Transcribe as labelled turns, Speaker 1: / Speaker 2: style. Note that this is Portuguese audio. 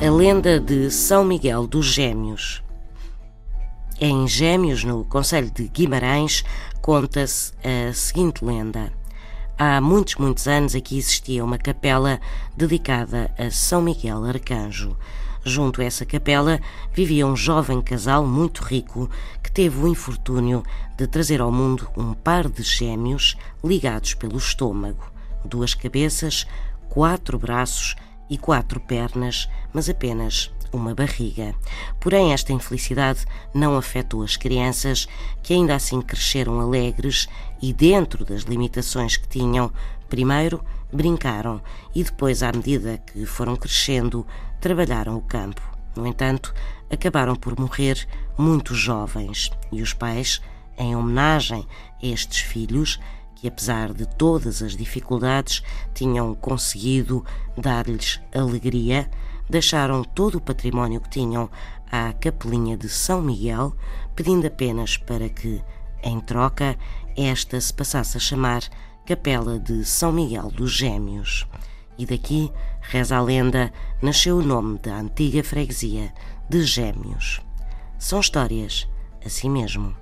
Speaker 1: A lenda de São Miguel dos Gêmeos. Em Gêmeos, no Conselho de Guimarães, conta-se a seguinte lenda. Há muitos, muitos anos aqui existia uma capela dedicada a São Miguel Arcanjo. Junto a essa capela vivia um jovem casal muito rico que teve o infortúnio de trazer ao mundo um par de gêmeos ligados pelo estômago, duas cabeças, quatro braços e quatro pernas, mas apenas uma barriga. Porém, esta infelicidade não afetou as crianças, que ainda assim cresceram alegres e, dentro das limitações que tinham, primeiro brincaram e depois, à medida que foram crescendo, trabalharam o campo. No entanto, acabaram por morrer muito jovens e os pais, em homenagem a estes filhos, que, apesar de todas as dificuldades, tinham conseguido dar-lhes alegria, deixaram todo o património que tinham à Capelinha de São Miguel, pedindo apenas para que, em troca, esta se passasse a chamar Capela de São Miguel dos Gêmeos. E daqui, reza a lenda, nasceu o nome da antiga freguesia de Gêmeos. São histórias assim mesmo.